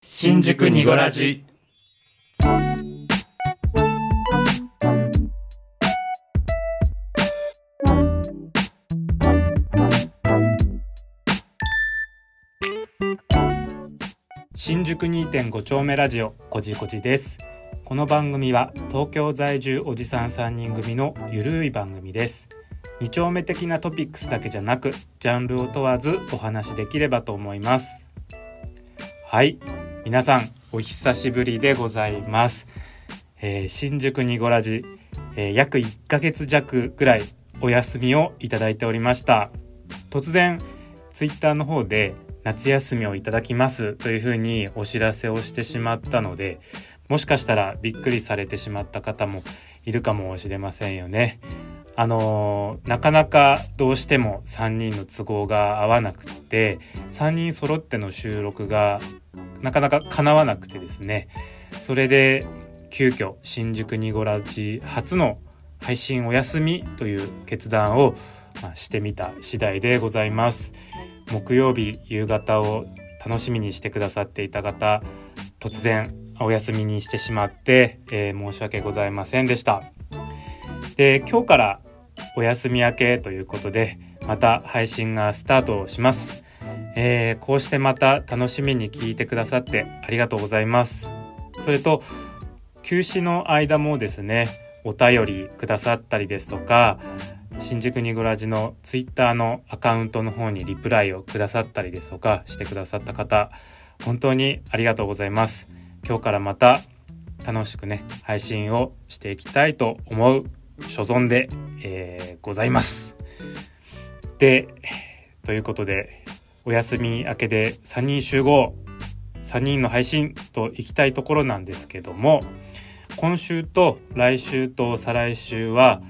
新宿にごらじ。新宿2.5丁目ラジオこじこじです。この番組は東京在住おじさん3人組のゆるい番組です。2丁目的なトピックスだけじゃなくジャンルを問わずお話しできればと思います。はい。皆さんお久しぶりでございます、えー新宿にごらじ、えー約1ヶ月弱ぐらいお休みをいただいておりました突然ツイッターの方で夏休みをいただきますというふうにお知らせをしてしまったのでもしかしたらびっくりされてしまった方もいるかもしれませんよね。あのなかなかどうしても3人の都合が合わなくって3人揃っての収録がなかなか叶わなくてですね。それで急遽新宿にごらじ初の配信お休みという決断を、まあしてみた次第でございます。木曜日夕方を楽しみにしてくださっていた方突然お休みにしてしまって、えー申し訳ございませんでした。で今日からお休み明けということでまた配信がスタートします、えーこうしてまた楽しみに聞いてくださってありがとうございます。それと休止の間もですねお便りくださったりですとか新宿にぐらじのツイッターのアカウントの方にリプライをくださったりですとかしてくださった方本当にありがとうございます。今日からまた楽しくね配信をしていきたいと思う所存で、えーございます。でということでお休み明けで3人集合3人の配信と行きたいところなんですけども今週と来週と再来週は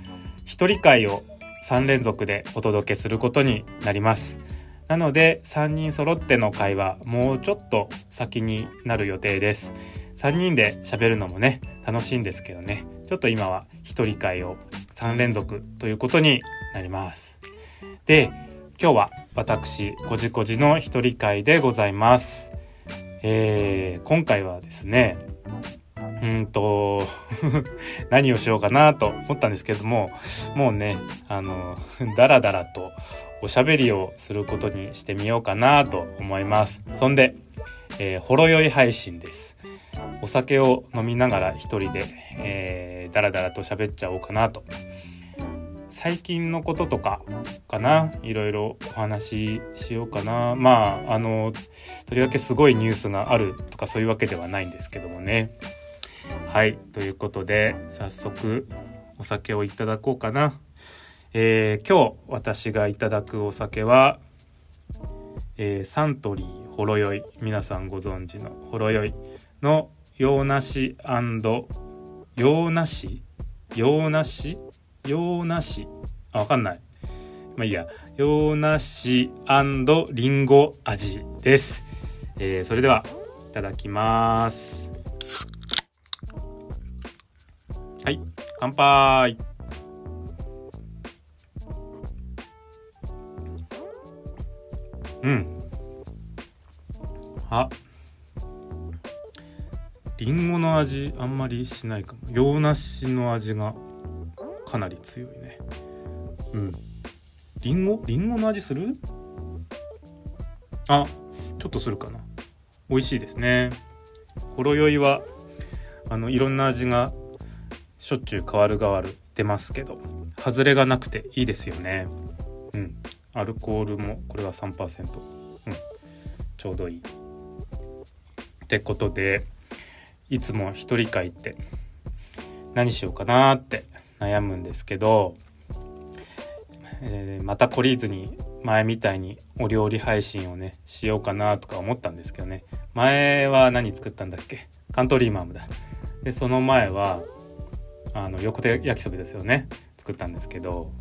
一人会を3連続でお届けすることになります。なので3人揃っての会はもうちょっと先になる予定です。3人で喋るのもね楽しいんですけどね。ちょっと今は一人会を3連続ということになります。で今日は私こじこじの一人会でございます。えー今回はですねうんと 何をしようかなと思ったんですけどももうねあのダラダラとおしゃべりをすることにしてみようかなと思います。そんで、えーほろ酔い配信です。お酒を飲みながら一人で、えー、ダラダラと喋っちゃおうかなと最近のこととかかな。いろいろお話ししようかな。まああのとりわけすごいニュースがあるとかそういうわけではないんですけどもね。はいということで早速お酒をいただこうかな。えー今日私がいただくお酒は、えーサントリーほろ酔い。皆さんご存知のほろ酔いの洋梨洋梨？洋梨？洋梨。あわかんない。まあいいや。洋梨リンゴ味です、えーそれではいただきます。はい。乾杯。うん。あ。リンゴの味あんまりしないかも。洋梨の味がかなり強いね。うん。リンゴ？リンゴの味する？あちょっとするかな。美味しいですね。ほろ酔いはあのいろんな味がしょっちゅう変わる変わる出ますけど外れがなくていいですよね。うん。アルコールもこれは3%うん。ちょうどいい。ってことでいつも一人会って何しようかなって悩むんですけど、えーまた懲りずに前みたいにお料理配信をねしようかなとか思ったんですけどね。前は何作ったんだっけ？カントリーマームだ。でその前はあの横手焼きそばですよね。作ったんですけど。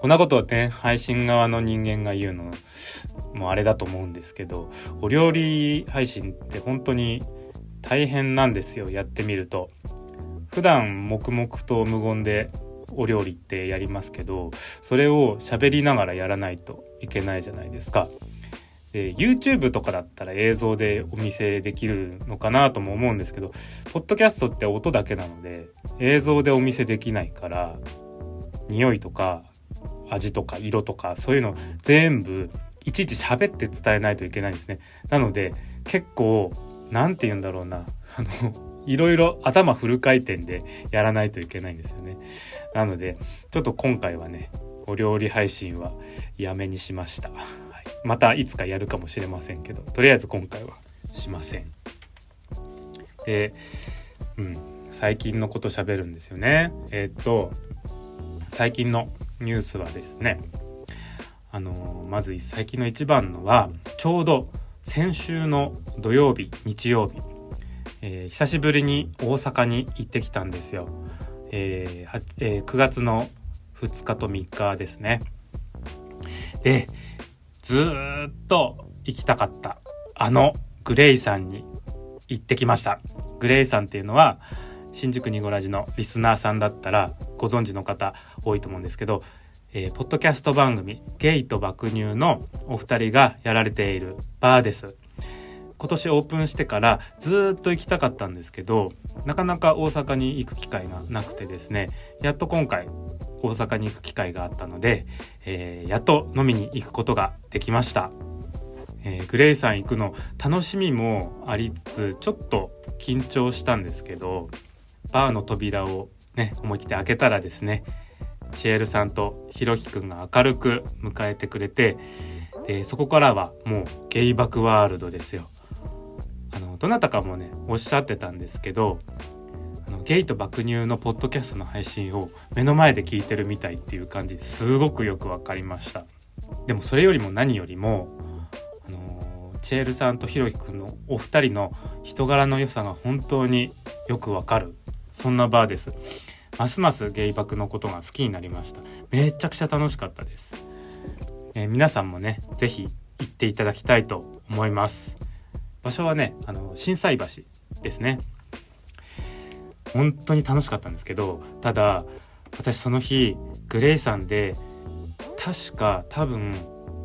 こんなことをね配信側の人間が言うのもあれだと思うんですけどお料理配信って本当に大変なんですよやってみると。普段黙々と無言でお料理ってやりますけどそれを喋りながらやらないといけないじゃないですか。で YouTube とかだったら映像でお見せできるのかなとも思うんですけどポッドキャストって音だけなので映像でお見せできないから匂いとか味とか色とかそういうの全部いちいち喋って伝えないといけないんですね。なので結構何て言うんだろうなあのいろいろ頭フル回転でやらないといけないんですよね。なのでちょっと今回はねお料理配信はやめにしました、はい、またいつかやるかもしれませんけどとりあえず今回はしません。で、うん、最近のこと喋るんですよね。えー、っと最近のニュースはですねあのまず最近の一番のはちょうど先週の土曜日日曜日、えー、久しぶりに大阪に行ってきたんですよ、えーえー、9月の2日と3日ですね。でずっと行きたかったあのグレイさんに行ってきました。グレイさんっていうのは新宿ニゴラジのリスナーさんだったらご存知の方多いと思うんですけど、えー、ポッドキャスト番組「ゲイと爆乳」のお二人がやられているバーです。今年オープンしてからずっと行きたかったんですけどなかなか大阪に行く機会がなくてですねやっと今回大阪に行く機会があったので、えー、やっと飲みに行くことができました、えー、グレイさん行くの楽しみもありつつちょっと緊張したんですけどバーの扉をね思い切って開けたらですねチエルさんとひろきくんが明るく迎えてくれてでそこからはもうゲイバクワールドですよ。どなたかもねおっしゃってたんですけどあのゲイと爆乳のポッドキャストの配信を目の前で聞いてるみたいっていう感じすごくよく分かりました。でもそれよりも何よりもあのチエルさんとひろきくんのお二人の人柄の良さが本当によくわかるそんなバーです。ますますゲイバクのことが好きになりました。めちゃくちゃ楽しかったです、えー、皆さんもね是非行っていただきたいと思います。場所はねあの心斎橋ですね。本当に楽しかったんですけどただ私その日グレイさんで確か多分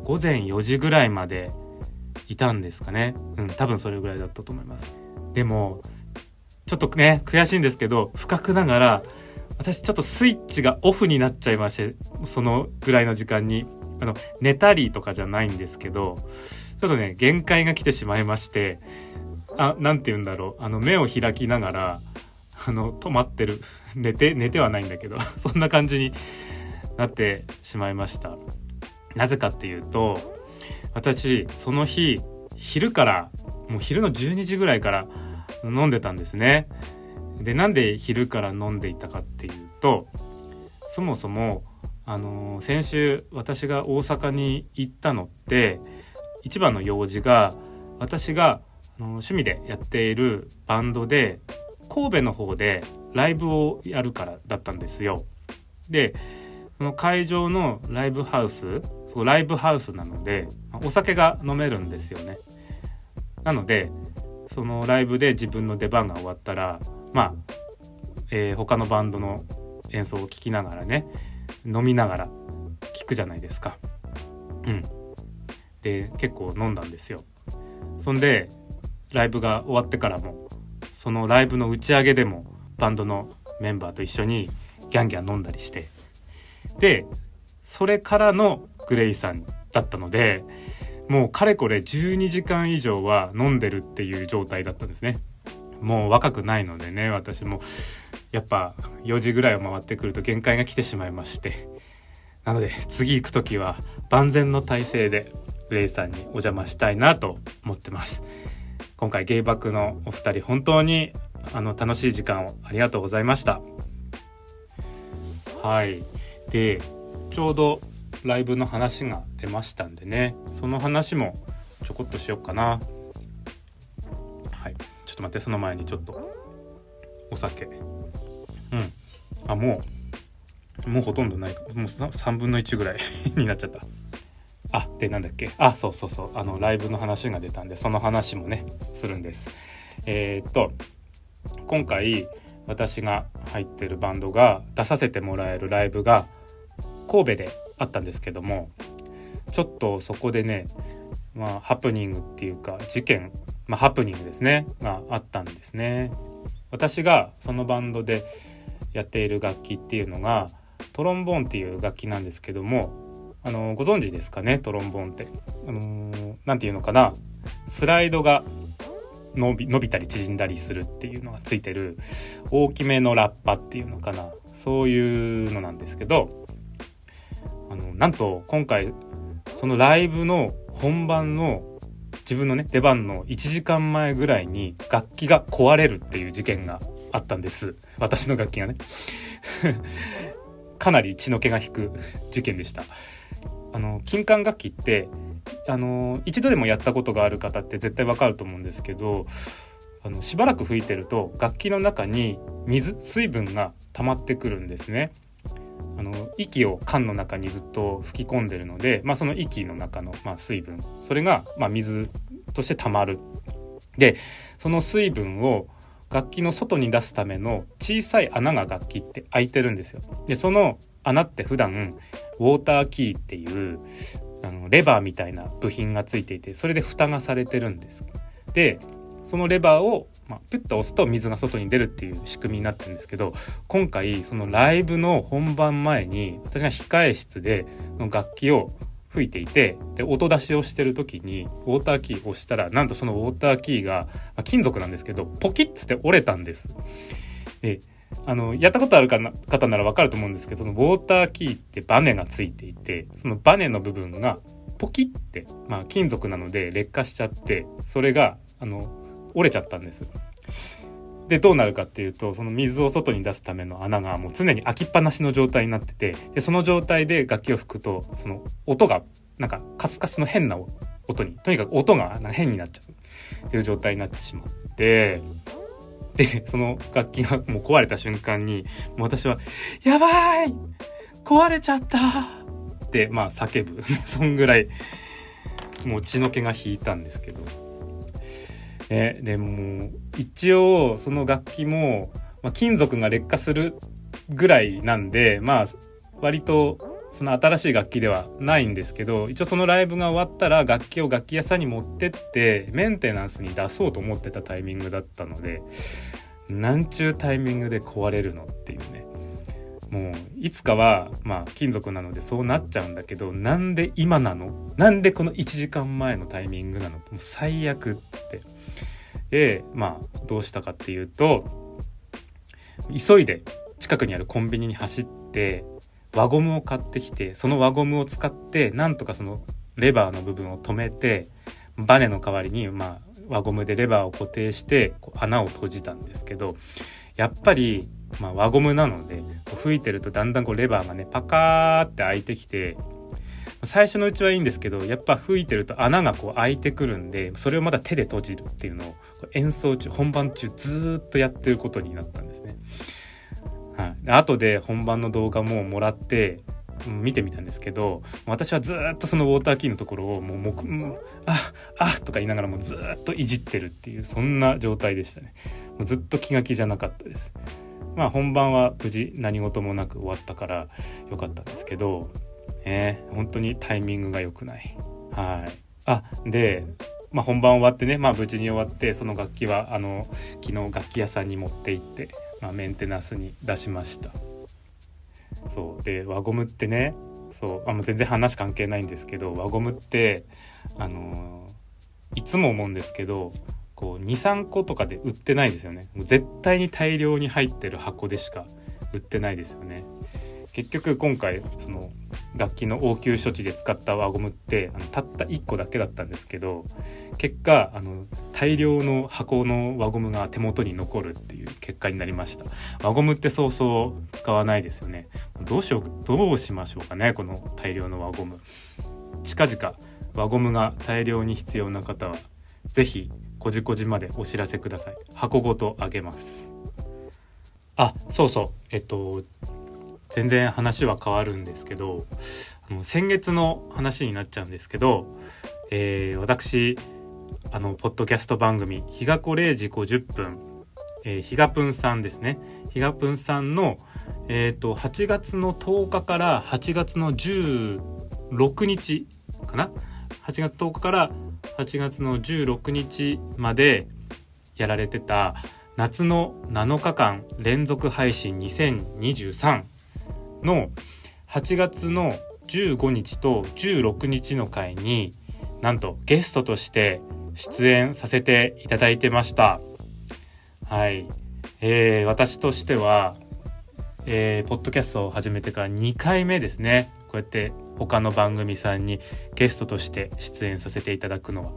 午前4時ぐらいまでいたんですかね。うん多分それぐらいだったと思います。でもちょっとね悔しいんですけど深くながら私ちょっとスイッチがオフになっちゃいましてそのぐらいの時間に。あの寝たりとかじゃないんですけどちょっとね限界が来てしまいましてあなて言うんだろう。あの目を開きながらあの止まってる。寝て寝てはないんだけど そんな感じになってしまいました。なぜかっていうと私その日昼からもう昼の12時ぐらいから飲んでたんですね。でなんで昼から飲んでいたかっていうとそもそもあの、先週私が大阪に行ったのって一番の用事が私が趣味でやっているバンドで神戸の方でライブをやるからだったんですよ。でその会場のライブハウスそうライブハウスなのでお酒が飲めるんですよね。なのでそのライブで自分の出番が終わったらまあ、えー、他のバンドの演奏を聴きながらね飲みながら聴くじゃないですか。うん。で結構飲んだんですよ。そんでライブが終わってからもそのライブの打ち上げでもバンドのメンバーと一緒にギャンギャン飲んだりしてでそれからのグレイさんだったのでもうかれこれ12時間以上は飲んでるっていう状態だったんですね。もう若くないのでね私もやっぱ4時ぐらいを回ってくると限界が来てしまいましてなので次行く時は万全の体制でグレイさんにお邪魔したいなと思ってます。今回ゲイバックのお二人本当にあの楽しい時間をありがとうございました。はい。でちょうどライブの話が出ましたんでね。その話もちょこっとしよっかな。はい。ちょっと待ってその前にちょっとお酒。うん。あもうもうほとんどない。もう3分の1ぐらい になっちゃった。あでなんだっけ？あそうそうそう。あのライブの話が出たんでその話もねするんです。えー、っと今回私が入ってるバンドが出させてもらえるライブが神戸であったんですけどもちょっとそこでねまあ、ハプニングっていうか事件、まあ、ハプニングですねがあったんですね。私がそのバンドでやっている楽器っていうのがトロンボーンっていう楽器なんですけどもあのご存知ですかねトロンボーンって。あのー、て言うのかな。スライドが伸び伸びたり縮んだりするっていうのがついてる大きめのラッパっていうのかな。そういうのなんですけどあのなんと今回そのライブの本番の自分のね出番の1時間前ぐらいに楽器が壊れるっていう事件があったんです。私の楽器がね。かなり血の気が引く事件でした。あの金管楽器ってあの一度でもやったことがある方って絶対わかると思うんですけどあのしばらく吹いてると楽器の中に水水分が溜まってくるんですね。あの息を缶の中にずっと吹き込んでるので、まあ、その息の中の、まあ、水分それが、まあ、水として溜まる。でその水分を楽器の外に出すための小さい穴が楽器って開いてるんですよ。でその穴って普段ウォーターキーっていうあのレバーみたいな部品がついていてそれで蓋がされてるんです。でそのレバーを、まあ、ピュッと押すと水が外に出るっていう仕組みになってるんですけど今回そのライブの本番前に私が控え室での楽器を吹いていてで音出しをしてる時にウォーターキーを押したらなんとそのウォーターキーが、まあ、金属なんですけどポキッつって折れたんです。であのやったことあるかな方ならわかると思うんですけどそのウォーターキーってバネがついていてそのバネの部分がポキって、まあ、金属なので劣化しちゃってそれがあの折れちゃったんです。でどうなるかっていうとその水を外に出すための穴がもう常に開きっぱなしの状態になっててでその状態で楽器を吹くとその音がなんかカスカスの変な音にとにかく音が変になっちゃうっていう状態になってしまって その楽器がもう壊れた瞬間にもう私は「やばい壊れちゃった!」ってまあ叫ぶ そんぐらいもう血の気が引いたんですけど、ね、でも一応その楽器も、まあ、金属が劣化するぐらいなんでまあ割とその新しい楽器ではないんですけど一応そのライブが終わったら楽器を楽器屋さんに持ってってメンテナンスに出そうと思ってたタイミングだったのでなんちゅうタイミングで壊れるのっていうね。もういつかはまあ金属なのでそうなっちゃうんだけどなんで今なの？なんでこの1時間前のタイミングなの？もう最悪っつって。でまあどうしたかっていうと急いで近くにあるコンビニに走って輪ゴムを買ってきてその輪ゴムを使ってなんとかそのレバーの部分を止めてバネの代わりにまあ輪ゴムでレバーを固定して穴を閉じたんですけどやっぱり、まあ、輪ゴムなので吹いてるとだんだんこうレバーがねパカーって開いてきて最初のうちはいいんですけどやっぱ吹いてると穴がこう開いてくるんでそれをまだ手で閉じるっていうのを演奏中本番中ずっとやってることになったんですね。はい、後で本番の動画ももらって見てみたんですけど私はずっとそのウォーターキーのところをもうもく、ああとか言いながらもずっといじってるっていうそんな状態でしたね。もうずっと気が気じゃなかったです。まあ本番は無事何事もなく終わったから良かったんですけどね本当にタイミングが良くない。はい。あでまあ、本番終わってね、まあ、無事に終わってその楽器はあの昨日楽器屋さんに持って行ってまあ、メンテナンスに出しました。そう。で輪ゴムってねそう。あ全然話関係ないんですけど輪ゴムってあのー、いつも思うんですけどこう23個とかで売ってないですよね。もう絶対に大量に入ってる箱でしか売ってないですよね。結局今回その楽器の応急処置で使った輪ゴムってあのたった1個だけだったんですけど結果あの大量の箱の輪ゴムが手元に残るっていう結果になりました。輪ゴムってそうそう使わないですよね。どうしようどうしましょうかねこの大量の輪ゴム。近々輪ゴムが大量に必要な方は是非こじこじまでお知らせください。箱ごとあげます。あそうそう。えっと全然話は変わるんですけどあの先月の話になっちゃうんですけど、えー、私あのポッドキャスト番組「日が子0時50分」えー、ひがぷんさんですね。ひがぷんさんの、えーと、8月の10日から8月の16日かな？8月10日から8月の16日までやられてた夏の7日間連続配信2023の8月の15日と16日の回になんとゲストとして出演させていただいてました。はい、えー、私としては、えー、ポッドキャストを始めてから2回目ですね。こうやって他の番組さんにゲストとして出演させていただくのは。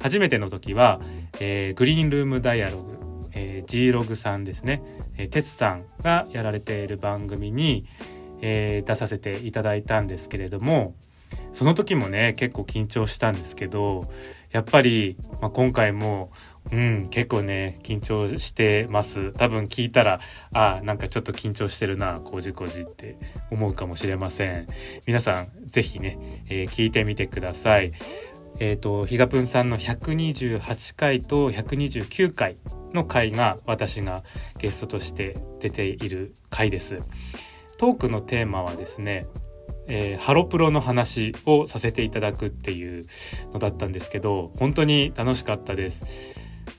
初めての時は、えー、グリーンルームダイアログ、えー、G ログさんですね、えー、哲さんがやられている番組に、えー、出させていただいたんですけれどもその時もね結構緊張したんですけどやっぱり、まあ、今回もうん結構ね緊張してます。多分聞いたらあなんかちょっと緊張してるなこじこじって思うかもしれません。皆さん是非ね、えー、聞いてみてください。えっ、ー、とひがぷんさんの128回と129回の回が私がゲストとして出ている回です。トークのテーマはですねえー、ハロプロの話をさせていただくっていうのだったんですけど本当に楽しかったです。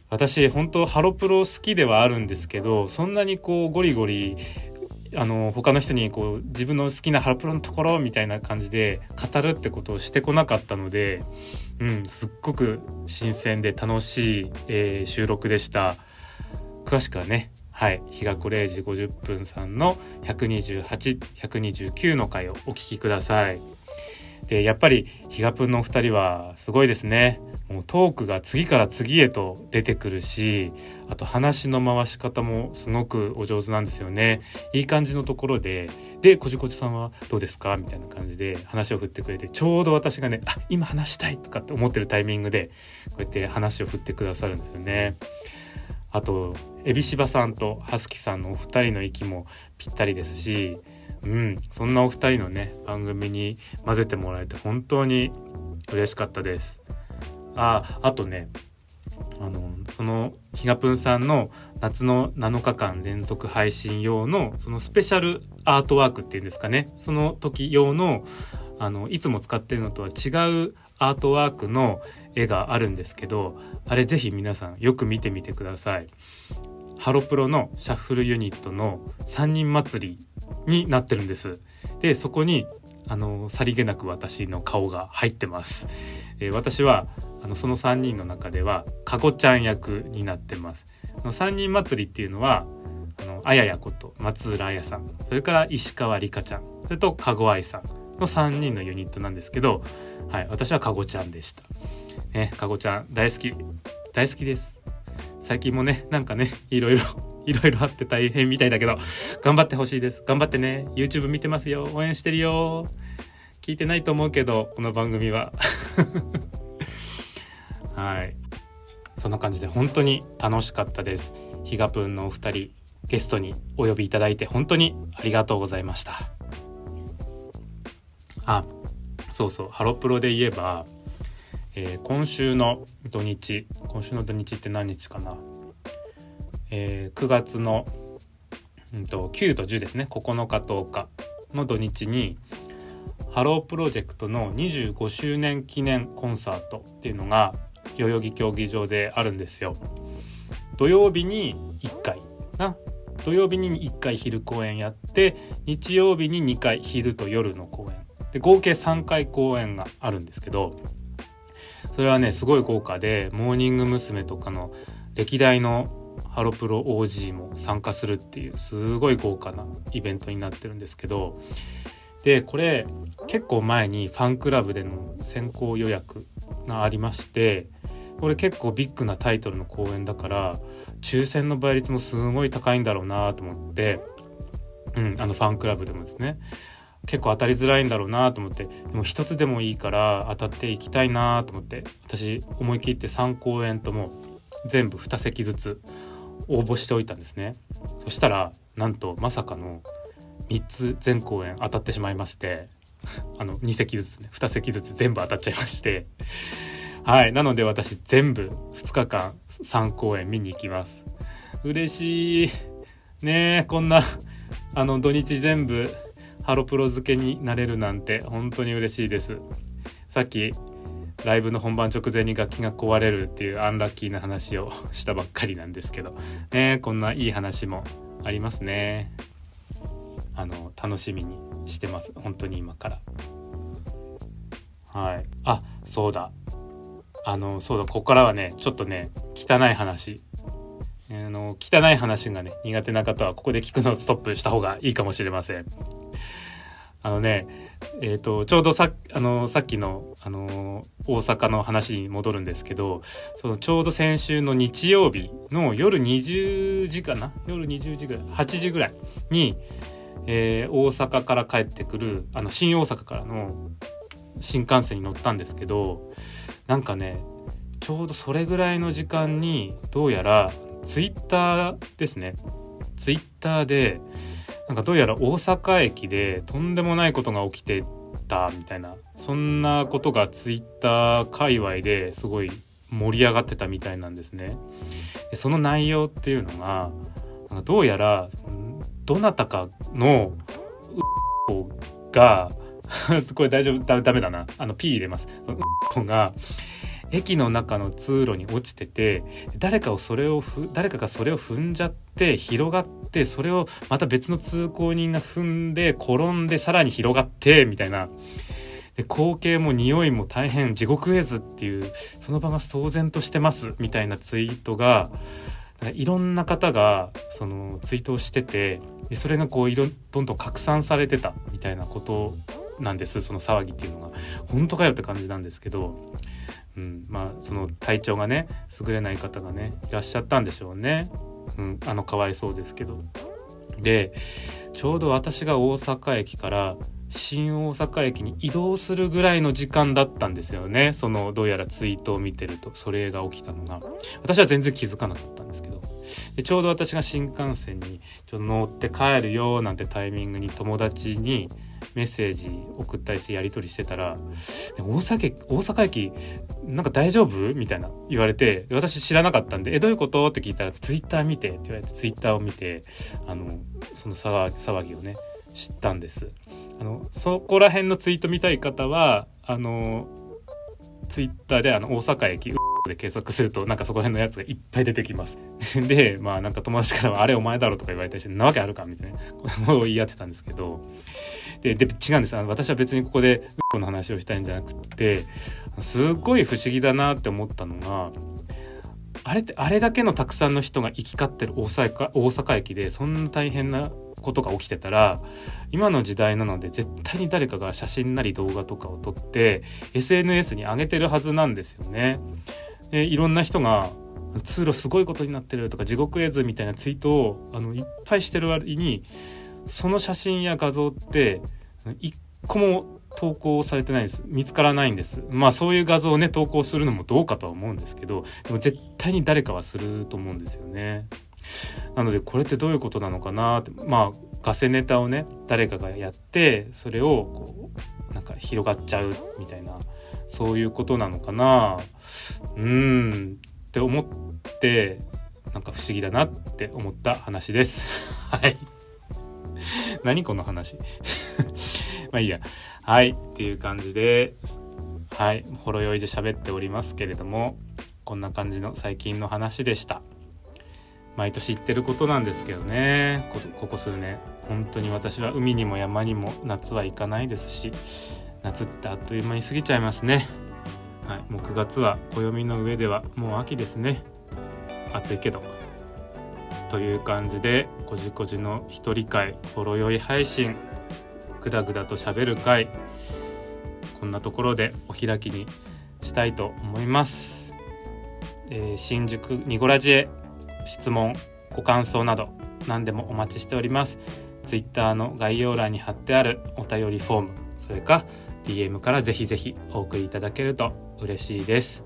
私本当ハロプロ好きではあるんですけどそんなにこうゴリゴリあの他の人にこう自分の好きなハロプロのところみたいな感じで語るってことをしてこなかったので、うん、すっごく新鮮で楽しい、えー、収録でした。詳しくはねはい。日が暮0時50分さんの128129の回をお聞きください。でやっぱり日がぷんのお二人はすごいですね。もうトークが次から次へと出てくるしあと話の回し方もすごくお上手なんですよね。いい感じのところででこじこじさんはどうですか？みたいな感じで話を振ってくれてちょうど私がねあ今話したいとかって思ってるタイミングでこうやって話を振ってくださるんですよね。あとエビシバさんとハスキさんのお二人の息もぴったりですしうんそんなお二人のね番組に混ぜてもらえて本当に嬉しかったです。ああとねあのそのひがぷんさんの夏の7日間連続配信用のそのスペシャルアートワークっていうんですかね。その時用のあのいつも使ってるのとは違うアートワークの絵があるんですけどあれぜひ皆さんよく見てみてください。ハロプロのシャッフルユニットの3人祭りになってるんです。でそこにあのさりげなく私の顔が入ってます。えー、私はあのその3人の中ではかごちゃん役になってます。の3人祭りっていうのはあのあややこと松浦彩さんそれから石川里香ちゃんそれとかごあいさんの3人のユニットなんですけど、はい、私はかごちゃんでした。ね、かごちゃん大好き。大好きです。最近もねなんかねいろいろ いろいろあって大変みたいだけど頑張ってほしいです。頑張ってね YouTube 見てますよ。応援してるよ。聞いてないと思うけどこの番組は。はい。そんな感じで本当に楽しかったです。ひがぷんのお二人ゲストにお呼びいただいて本当にありがとうございました。あそうそう。ハロプロで言えばえー、今週の土日今週の土日って何日かな、えー、9月の、うんと、9と10ですね。9日10日の土日にハロープロジェクトの25周年記念コンサートっていうのが代々木競技場であるんですよ。土曜日に1回な。土曜日に1回昼公演やって日曜日に2回昼と夜の公演。で合計3回公演があるんですけどそれはねすごい豪華でモーニング娘。とかの歴代のハロプロ OG も参加するっていうすごい豪華なイベントになってるんですけどでこれ結構前にファンクラブでの先行予約がありましてこれ結構ビッグなタイトルの公演だから抽選の倍率もすごい高いんだろうなと思って、うん、あのファンクラブでもですね結構当たりづらいんだろうなと思って。でも一つでもいいから当たっていきたいなと思って。私思い切って3公演とも全部2席ずつ応募しておいたんですね。そしたらなんとまさかの3つ全公演当たってしまいましてあの2席ずつね。2席ずつ全部当たっちゃいまして。はい。なので私全部2日間3公演見に行きます。嬉しい。ねえこんなあの土日全部ハロプロ付けになれるなんて本当に嬉しいです。さっきライブの本番直前に楽器が壊れるっていうアンラッキーな話をしたばっかりなんですけど。ねこんないい話もありますね。あの楽しみにしてます。本当に今から。はい。あそうだ。あのそうだ。ここからはねちょっとね汚い話あの汚い話がね苦手な方はここで聞くのをストップした方がいいかもしれません。あのねえーと、ちょうどさあのさっきのあの大阪の話に戻るんですけどそのちょうど先週の日曜日の夜20時かな？夜20時ぐらい？8時ぐらいに、えー、大阪から帰ってくるあの新大阪からの新幹線に乗ったんですけどなんかねちょうどそれぐらいの時間にどうやらツイッターですねツイッターでなんかどうやら大阪駅でとんでもないことが起きてたみたいなそんなことがツイッター界隈ですごい盛り上がってたみたいなんですね。でその内容っていうのがなんかどうやらどなたかのが これ大丈夫ダメだなあの P 入れます。そのが駅の中の通路に落ちてて誰かをそれをふ誰かがそれを踏んじゃって広がってそれをまた別の通行人が踏んで転んでさらに広がってみたいな。で光景も匂いも大変地獄絵図っていうその場が騒然としてますみたいなツイートがいろんな方がそのツイートをしててでそれがこういろどんどん拡散されてたみたいなことなんですその騒ぎっていうのが。本当かよって感じなんですけど。うん、まあその体調がね優れない方がねいらっしゃったんでしょうね、うん、あのかわいそうですけど。でちょうど私が大阪駅から新大阪駅に移動するぐらいの時間だったんですよね。そのどうやらツイートを見てると。それが起きたのが。私は全然気づかなかったんですけど。でちょうど私が新幹線にちょっと乗って帰るよなんてタイミングに友達にメッセージ送ったりしてやり取りしてたら「大阪大阪駅なんか大丈夫?」みたいな言われて私知らなかったんで「えどういうこと?」って聞いたら「ツイッター見て」って言われてツイッターを見てあのその騒ぎをね知ったんです。あのそこら辺のツイート見たい方はあのツイッターであの大阪駅で検索するとなんかそこら辺のやつがいっぱい出てきます。でまあなんか友達からは「あれお前だろ」とか言われたりして「なわけあるか」みたいなことを言い合ってたんですけどでで違うんですあの私は別にここでうんこの話をしたいんじゃなくってすっごい不思議だなって思ったのがあれってあれだけのたくさんの人が行き交ってる大阪大阪駅でそんな大変なことが起きてたら今の時代なので絶対に誰かが写真なり動画とかを撮って SNS に上げてるはずなんですよね。でいろんな人が通路すごいことになってるとか地獄絵図みたいなツイートをあのいっぱいしてる割にその写真や画像って一個も投稿されてないです。見つからないんです。まあそういう画像をね投稿するのもどうかとは思うんですけどでも絶対に誰かはすると思うんですよね。なのでこれってどういうことなのかなってまあガセネタをね誰かがやってそれをこうなんか広がっちゃうみたいなそういうことなのかな。うん。って思ってなんか不思議だなって思った話です。はい。何この話？まあいいや。はい。っていう感じではい。ほろ酔いで喋っておりますけれどもこんな感じの最近の話でした。毎年言ってることなんですけどね。ここ数年。本当に私は海にも山にも夏は行かないですし夏ってあっという間に過ぎちゃいますね。はいもう9月は暦の上ではもう秋ですね。暑いけど。という感じでこじこじの一人会ほろ酔い配信グダグダと喋る会こんなところでお開きにしたいと思います、えー、新宿ニゴラジへ質問ご感想など何でもお待ちしております。Twitter の概要欄に貼ってあるお便りフォームそれか DM からぜひぜひお送りいただけると嬉しいです。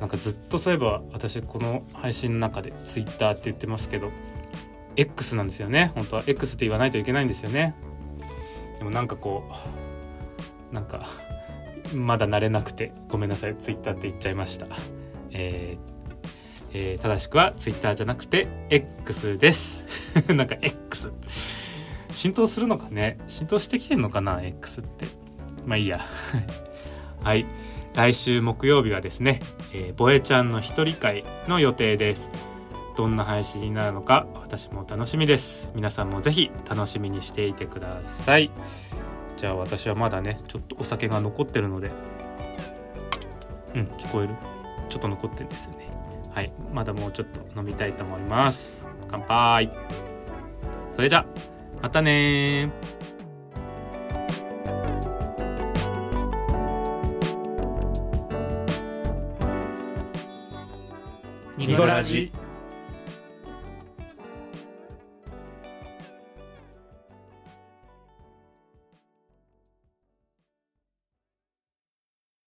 なんかずっとそういえば私この配信の中で Twitter って言ってますけど X なんですよね。本当は X って言わないといけないんですよね。でもなんかこうなんかまだ慣れなくてごめんなさい Twitter って言っちゃいました。えーえー、正しくは Twitter じゃなくて X です。なんか X 浸透するのかね？浸透してきてんのかな？X って。まあいいや。はい。来週木曜日はですね、えー、ボエちゃんの一人会の予定です。どんな配信になるのか私も楽しみです。皆さんもぜひ楽しみにしていてください。じゃあ私はまだねちょっとお酒が残ってるので。うん聞こえる？ちょっと残ってるんですよね。はい。まだもうちょっと飲みたいと思います。乾杯。それじゃ。あまたねニゴラジ。